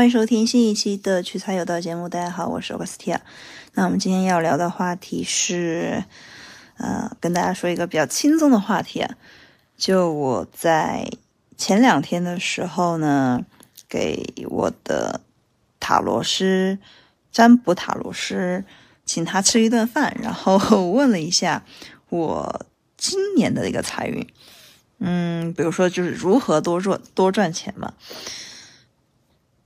欢迎收听新一期的取材有道节目。大家好，我是 Augustia。那我们今天要聊的话题是，呃，跟大家说一个比较轻松的话题啊。就我在前两天的时候呢，给我的塔罗师、占卜塔罗师请他吃一顿饭，然后问了一下我今年的一个财运。嗯，比如说就是如何多赚多赚钱嘛。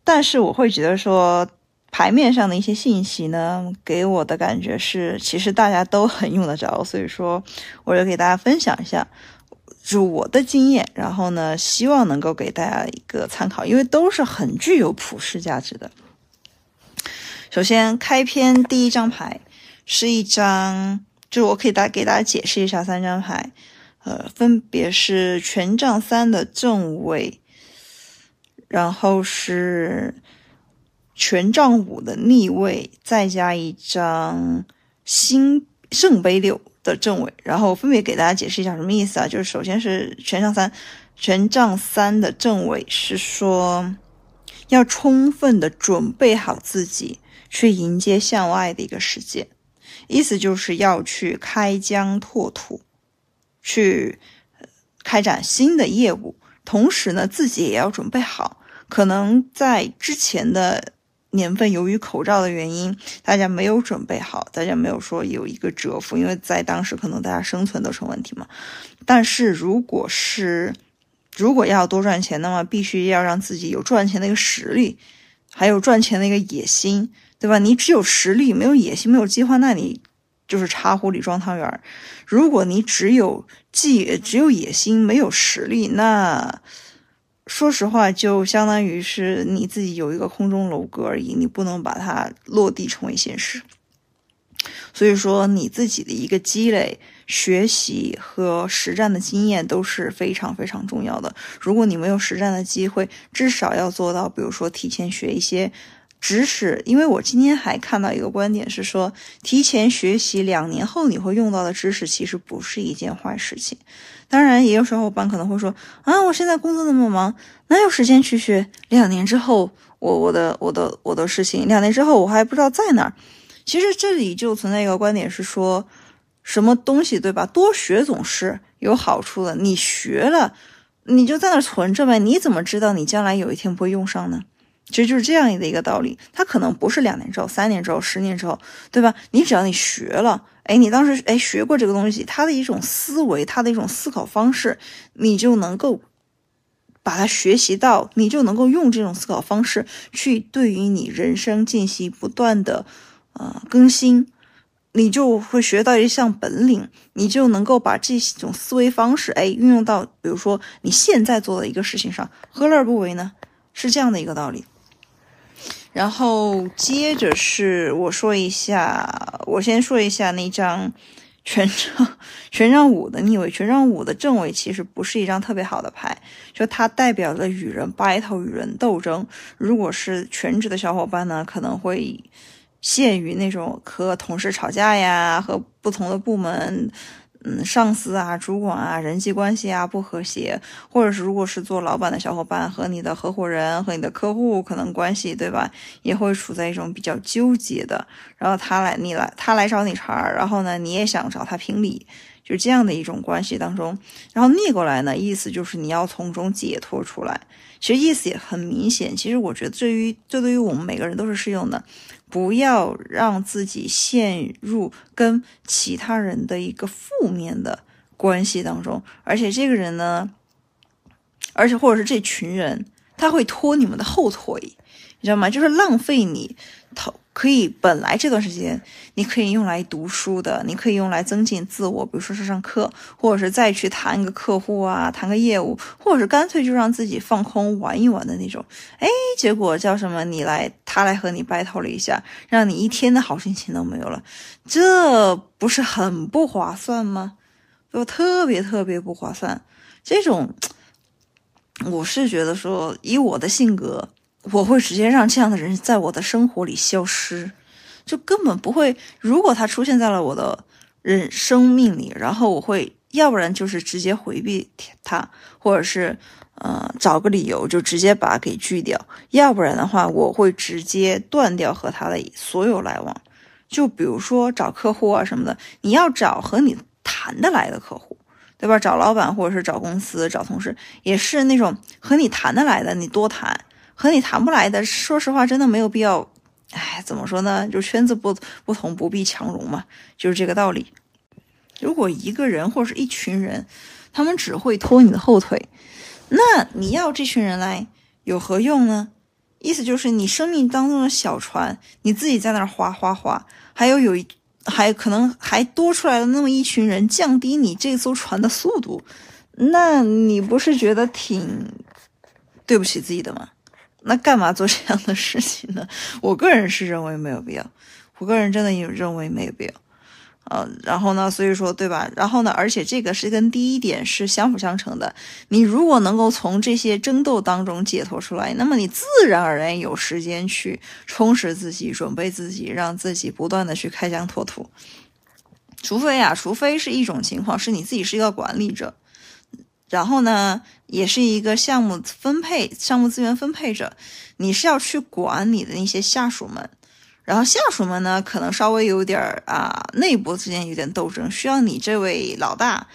但是我会觉得说，牌面上的一些信息呢，给我的感觉是，其实大家都很用得着，所以说我就给大家分享一下，就我的经验，然后呢，希望能够给大家一个参考，因为都是很具有普世价值的。首先，开篇第一张牌是一张，就是我可以大给大家解释一下三张牌，呃，分别是权杖三的正位。然后是权杖五的逆位，再加一张新圣杯六的正位，然后分别给大家解释一下什么意思啊？就是首先是权杖三，权杖三的正位是说要充分的准备好自己去迎接向外的一个世界，意思就是要去开疆拓土，去开展新的业务，同时呢自己也要准备好。可能在之前的年份，由于口罩的原因，大家没有准备好，大家没有说有一个蛰伏，因为在当时可能大家生存都成问题嘛。但是如果是如果要多赚钱，那么必须要让自己有赚钱的一个实力，还有赚钱的一个野心，对吧？你只有实力没有野心，没有计划，那你就是茶壶里装汤圆。如果你只有计只有野心没有实力，那。说实话，就相当于是你自己有一个空中楼阁而已，你不能把它落地成为现实。所以说，你自己的一个积累、学习和实战的经验都是非常非常重要的。如果你没有实战的机会，至少要做到，比如说提前学一些知识。因为我今天还看到一个观点是说，提前学习两年后你会用到的知识，其实不是一件坏事情。当然，也有小伙伴可能会说：“啊，我现在工作那么忙，哪有时间去学两年之后我我的我的我的事情？两年之后我还不知道在哪儿。”其实这里就存在一个观点是说，什么东西对吧？多学总是有好处的。你学了，你就在那存着呗。你怎么知道你将来有一天不会用上呢？其实就是这样的一个道理。它可能不是两年之后、三年之后、十年之后，对吧？你只要你学了。哎，你当时哎学过这个东西，它的一种思维，它的一种思考方式，你就能够把它学习到，你就能够用这种思考方式去对于你人生进行不断的呃更新，你就会学到一项本领，你就能够把这种思维方式哎运用到，比如说你现在做的一个事情上，何乐而不为呢？是这样的一个道理。然后接着是我说一下，我先说一下那张权杖 权杖五的逆位，权杖五的正位其实不是一张特别好的牌，就它代表着与人 battle 与人斗争。如果是全职的小伙伴呢，可能会陷于那种和同事吵架呀，和不同的部门。嗯，上司啊，主管啊，人际关系啊不和谐，或者是如果是做老板的小伙伴和你的合伙人和你的客户可能关系对吧，也会处在一种比较纠结的。然后他来你来他来找你茬儿，然后呢你也想找他评理，就这样的一种关系当中。然后逆过来呢，意思就是你要从中解脱出来。其实意思也很明显。其实我觉得对于这对于我们每个人都是适用的。不要让自己陷入跟其他人的一个负面的关系当中，而且这个人呢，而且或者是这群人，他会拖你们的后腿，你知道吗？就是浪费你头。可以，本来这段时间你可以用来读书的，你可以用来增进自我，比如说是上课，或者是再去谈一个客户啊，谈个业务，或者是干脆就让自己放空玩一玩的那种。哎，结果叫什么？你来，他来和你 battle 了一下，让你一天的好心情都没有了，这不是很不划算吗？就特别特别不划算。这种，我是觉得说，以我的性格。我会直接让这样的人在我的生活里消失，就根本不会。如果他出现在了我的人生命里，然后我会要不然就是直接回避他，或者是呃找个理由就直接把他给拒掉；要不然的话，我会直接断掉和他的所有来往。就比如说找客户啊什么的，你要找和你谈得来的客户，对吧？找老板或者是找公司、找同事，也是那种和你谈得来的，你多谈；和你谈不来的，说实话，真的没有必要。哎，怎么说呢？就圈子不不同，不必强融嘛，就是这个道理。如果一个人或者是一群人，他们只会拖你的后腿，那你要这群人来有何用呢？意思就是你生命当中的小船，你自己在那儿划划划，还有有一还可能还多出来的那么一群人，降低你这艘船的速度，那你不是觉得挺对不起自己的吗？那干嘛做这样的事情呢？我个人是认为没有必要，我个人真的认为没有必要，呃，然后呢，所以说对吧？然后呢，而且这个是跟第一点是相辅相成的。你如果能够从这些争斗当中解脱出来，那么你自然而然有时间去充实自己、准备自己，让自己不断的去开疆拓土。除非啊，除非是一种情况，是你自己是一个管理者。然后呢，也是一个项目分配、项目资源分配者，你是要去管你的那些下属们，然后下属们呢，可能稍微有点儿啊，内部之间有点斗争，需要你这位老大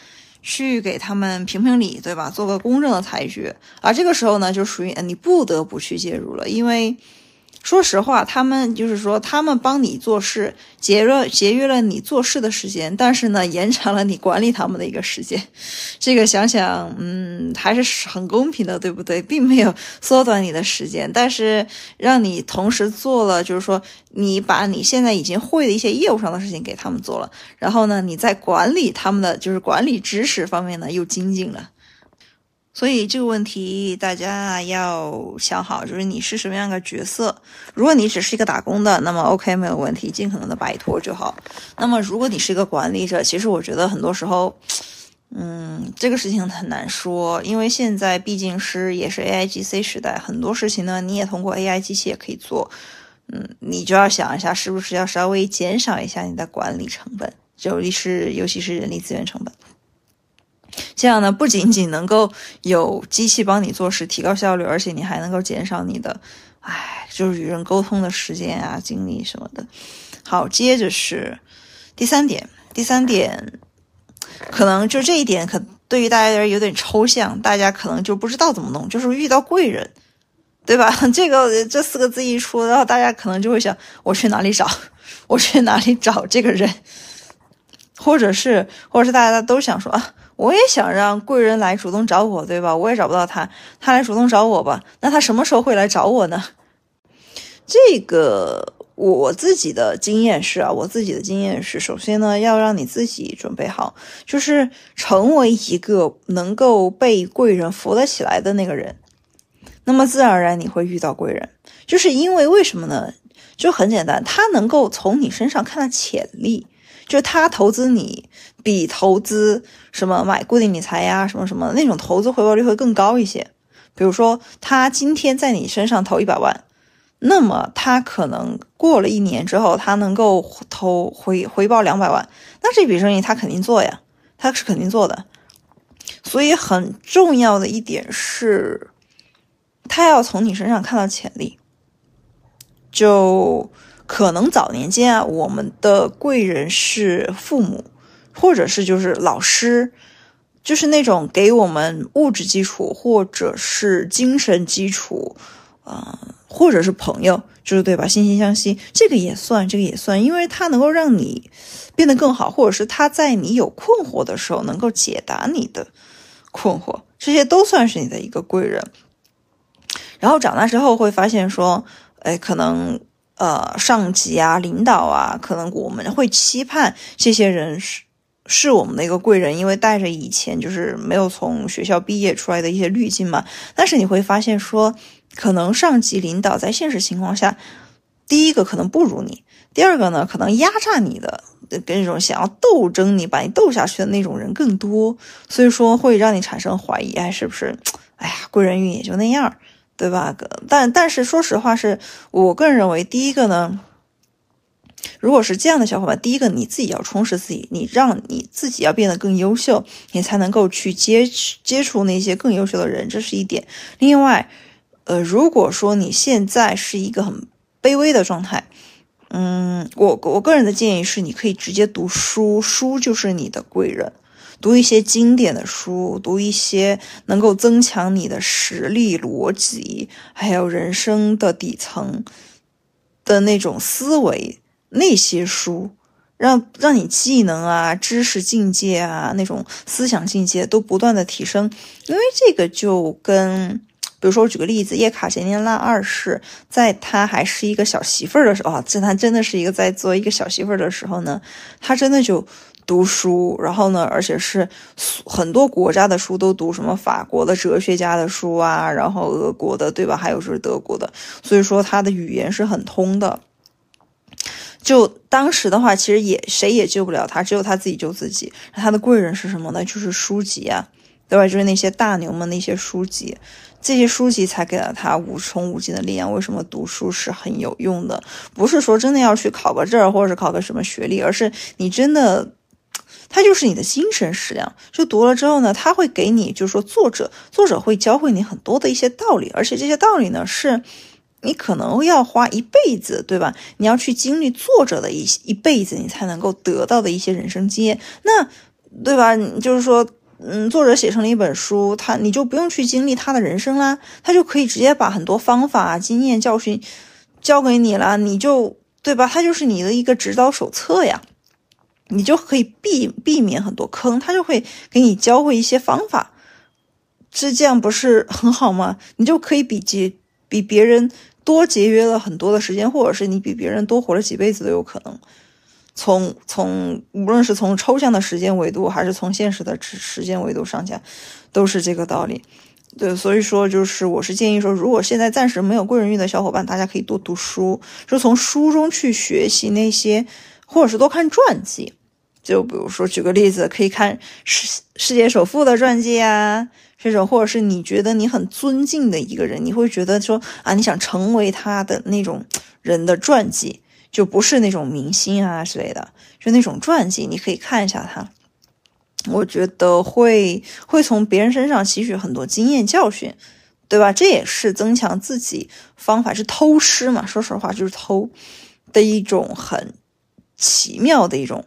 去给他们评评理，对吧？做个公正的裁决，而这个时候呢，就属于你不得不去介入了，因为。说实话，他们就是说，他们帮你做事，节约节约了你做事的时间，但是呢，延长了你管理他们的一个时间。这个想想，嗯，还是很公平的，对不对？并没有缩短你的时间，但是让你同时做了，就是说，你把你现在已经会的一些业务上的事情给他们做了，然后呢，你在管理他们的就是管理知识方面呢又精进了。所以这个问题大家要想好，就是你是什么样的角色。如果你只是一个打工的，那么 OK 没有问题，尽可能的摆脱就好。那么如果你是一个管理者，其实我觉得很多时候，嗯，这个事情很难说，因为现在毕竟是也是 AI GC 时代，很多事情呢你也通过 AI 机器也可以做。嗯，你就要想一下，是不是要稍微减少一下你的管理成本，尤其是尤其是人力资源成本。这样呢，不仅仅能够有机器帮你做事，提高效率，而且你还能够减少你的，唉，就是与人沟通的时间啊、精力什么的。好，接着是第三点，第三点可能就这一点，可对于大家有点抽象，大家可能就不知道怎么弄，就是遇到贵人，对吧？这个这四个字一出，然后大家可能就会想，我去哪里找？我去哪里找这个人？或者是，或者是大家都想说啊。我也想让贵人来主动找我，对吧？我也找不到他，他来主动找我吧。那他什么时候会来找我呢？这个我自己的经验是啊，我自己的经验是，首先呢，要让你自己准备好，就是成为一个能够被贵人扶得起来的那个人。那么自然而然你会遇到贵人，就是因为为什么呢？就很简单，他能够从你身上看到潜力。就他投资你，比投资什么买固定理财呀，什么什么那种投资回报率会更高一些。比如说，他今天在你身上投一百万，那么他可能过了一年之后，他能够投回回报两百万，那这笔生意他肯定做呀，他是肯定做的。所以很重要的一点是，他要从你身上看到潜力，就。可能早年间啊，我们的贵人是父母，或者是就是老师，就是那种给我们物质基础或者是精神基础，啊，或者是朋友，就是对吧？惺惺相惜，这个也算，这个也算，因为他能够让你变得更好，或者是他在你有困惑的时候能够解答你的困惑，这些都算是你的一个贵人。然后长大之后会发现说，哎，可能。呃，上级啊，领导啊，可能我们会期盼这些人是是我们的一个贵人，因为带着以前就是没有从学校毕业出来的一些滤镜嘛。但是你会发现说，可能上级领导在现实情况下，第一个可能不如你，第二个呢，可能压榨你的，跟那种想要斗争你、把你斗下去的那种人更多，所以说会让你产生怀疑，哎，是不是？哎呀，贵人运也就那样。对吧？但但是说实话，是我个人认为，第一个呢，如果是这样的小伙伴，第一个你自己要充实自己，你让你自己要变得更优秀，你才能够去接接触那些更优秀的人，这是一点。另外，呃，如果说你现在是一个很卑微的状态，嗯，我我个人的建议是，你可以直接读书，书就是你的贵人。读一些经典的书，读一些能够增强你的实力、逻辑，还有人生的底层的那种思维那些书，让让你技能啊、知识境界啊、那种思想境界都不断的提升。因为这个就跟，比如说我举个例子，叶卡捷琳娜二世在她还是一个小媳妇儿的时候啊，这她真的是一个在做一个小媳妇儿的时候呢，她真的就。读书，然后呢，而且是很多国家的书都读，什么法国的哲学家的书啊，然后俄国的，对吧？还有就是德国的，所以说他的语言是很通的。就当时的话，其实也谁也救不了他，只有他自己救自己。他的贵人是什么呢？就是书籍啊，对吧？就是那些大牛们那些书籍，这些书籍才给了他无穷无尽的力量。为什么读书是很有用的？不是说真的要去考个证或者是考个什么学历，而是你真的。它就是你的精神食粮，就读了之后呢，它会给你，就是说作者，作者会教会你很多的一些道理，而且这些道理呢，是你可能要花一辈子，对吧？你要去经历作者的一一辈子，你才能够得到的一些人生经验，那对吧？就是说，嗯，作者写成了一本书，他你就不用去经历他的人生啦，他就可以直接把很多方法、经验、教训教给你了，你就对吧？他就是你的一个指导手册呀。你就可以避避免很多坑，他就会给你教会一些方法，是这样不是很好吗？你就可以比节比别人多节约了很多的时间，或者是你比别人多活了几辈子都有可能。从从无论是从抽象的时间维度，还是从现实的时间维度上讲，都是这个道理。对，所以说就是我是建议说，如果现在暂时没有贵人运的小伙伴，大家可以多读书，就从书中去学习那些，或者是多看传记。就比如说，举个例子，可以看世世界首富的传记啊，这种，或者是你觉得你很尊敬的一个人，你会觉得说啊，你想成为他的那种人的传记，就不是那种明星啊之类的，就那种传记，你可以看一下他，我觉得会会从别人身上吸取很多经验教训，对吧？这也是增强自己方法，是偷师嘛？说实话，就是偷的一种很奇妙的一种。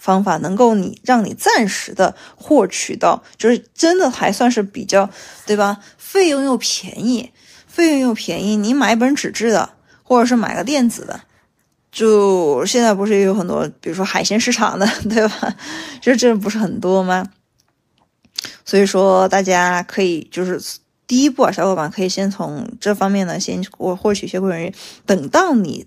方法能够你让你暂时的获取到，就是真的还算是比较，对吧？费用又便宜，费用又便宜。你买一本纸质的，或者是买个电子的，就现在不是也有很多，比如说海鲜市场的，对吧？就这不是很多吗？所以说大家可以就是第一步啊，小伙伴可以先从这方面呢先我获取一些贵人，等到你。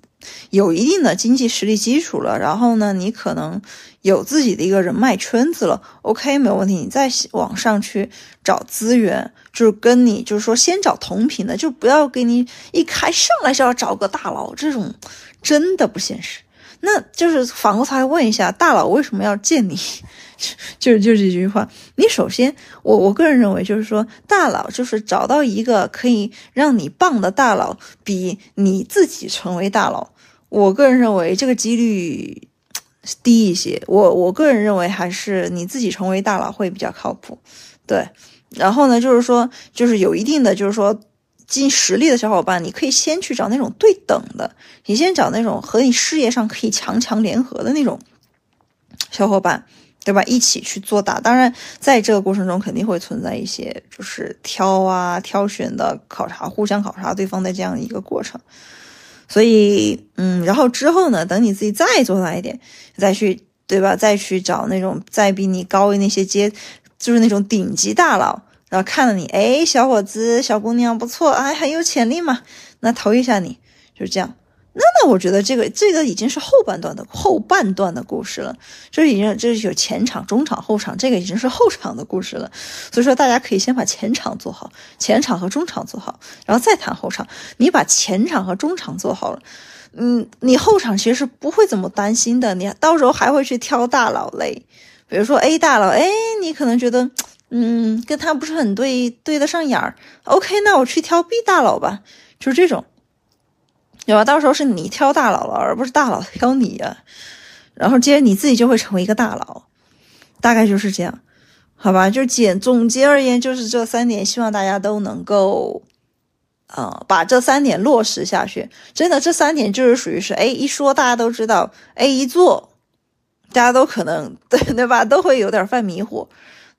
有一定的经济实力基础了，然后呢，你可能有自己的一个人脉圈子了，OK，没有问题。你再往上去找资源，就是跟你，就是说先找同频的，就不要给你一开上来就要找个大佬，这种真的不现实。那就是反过头来问一下，大佬为什么要见你？就是就这句话。你首先，我我个人认为，就是说，大佬就是找到一个可以让你棒的大佬，比你自己成为大佬。我个人认为这个几率低一些，我我个人认为还是你自己成为大佬会比较靠谱，对。然后呢，就是说，就是有一定的，就是说，尽实力的小伙伴，你可以先去找那种对等的，你先找那种和你事业上可以强强联合的那种小伙伴，对吧？一起去做大。当然，在这个过程中肯定会存在一些就是挑啊、挑选的考察，互相考察对方的这样一个过程。所以，嗯，然后之后呢？等你自己再做大一点，再去，对吧？再去找那种再比你高的那些阶，就是那种顶级大佬，然后看到你，哎，小伙子、小姑娘不错，哎，很有潜力嘛，那投一下你，就是这样。那那我觉得这个这个已经是后半段的后半段的故事了，这已经这是有前场、中场、后场，这个已经是后场的故事了。所以说大家可以先把前场做好，前场和中场做好，然后再谈后场。你把前场和中场做好了，嗯，你后场其实是不会怎么担心的。你到时候还会去挑大佬嘞，比如说 A 大佬，哎，你可能觉得，嗯，跟他不是很对对得上眼儿，OK，那我去挑 B 大佬吧，就是这种。对吧？到时候是你挑大佬了，而不是大佬挑你啊。然后接着你自己就会成为一个大佬，大概就是这样，好吧？就简总结而言，就是这三点，希望大家都能够，呃，把这三点落实下去。真的，这三点就是属于是，哎，一说大家都知道，哎，一做，大家都可能对对吧？都会有点犯迷糊。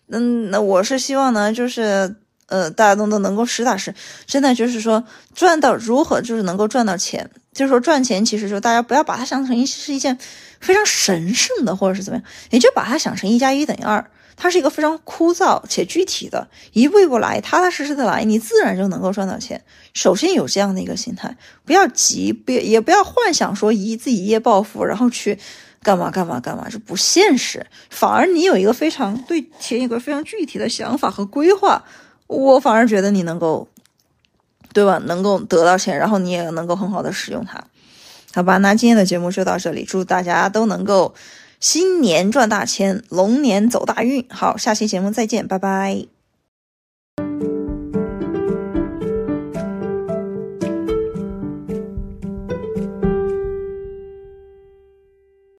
嗯，那我是希望呢，就是呃，大家都都能够实打实，真的就是说赚到如何就是能够赚到钱。就是说赚钱，其实就大家不要把它想成一是一件非常神圣的，或者是怎么样，你就把它想成一加一等于二，它是一个非常枯燥且具体的，一步一步来，踏踏实实的来，你自然就能够赚到钱。首先有这样的一个心态，不要急，不也不要幻想说一自己一夜暴富，然后去干嘛干嘛干嘛，这不现实。反而你有一个非常对钱有个非常具体的想法和规划，我反而觉得你能够。对吧？能够得到钱，然后你也能够很好的使用它，好吧？那今天的节目就到这里，祝大家都能够新年赚大钱，龙年走大运。好，下期节目再见，拜拜。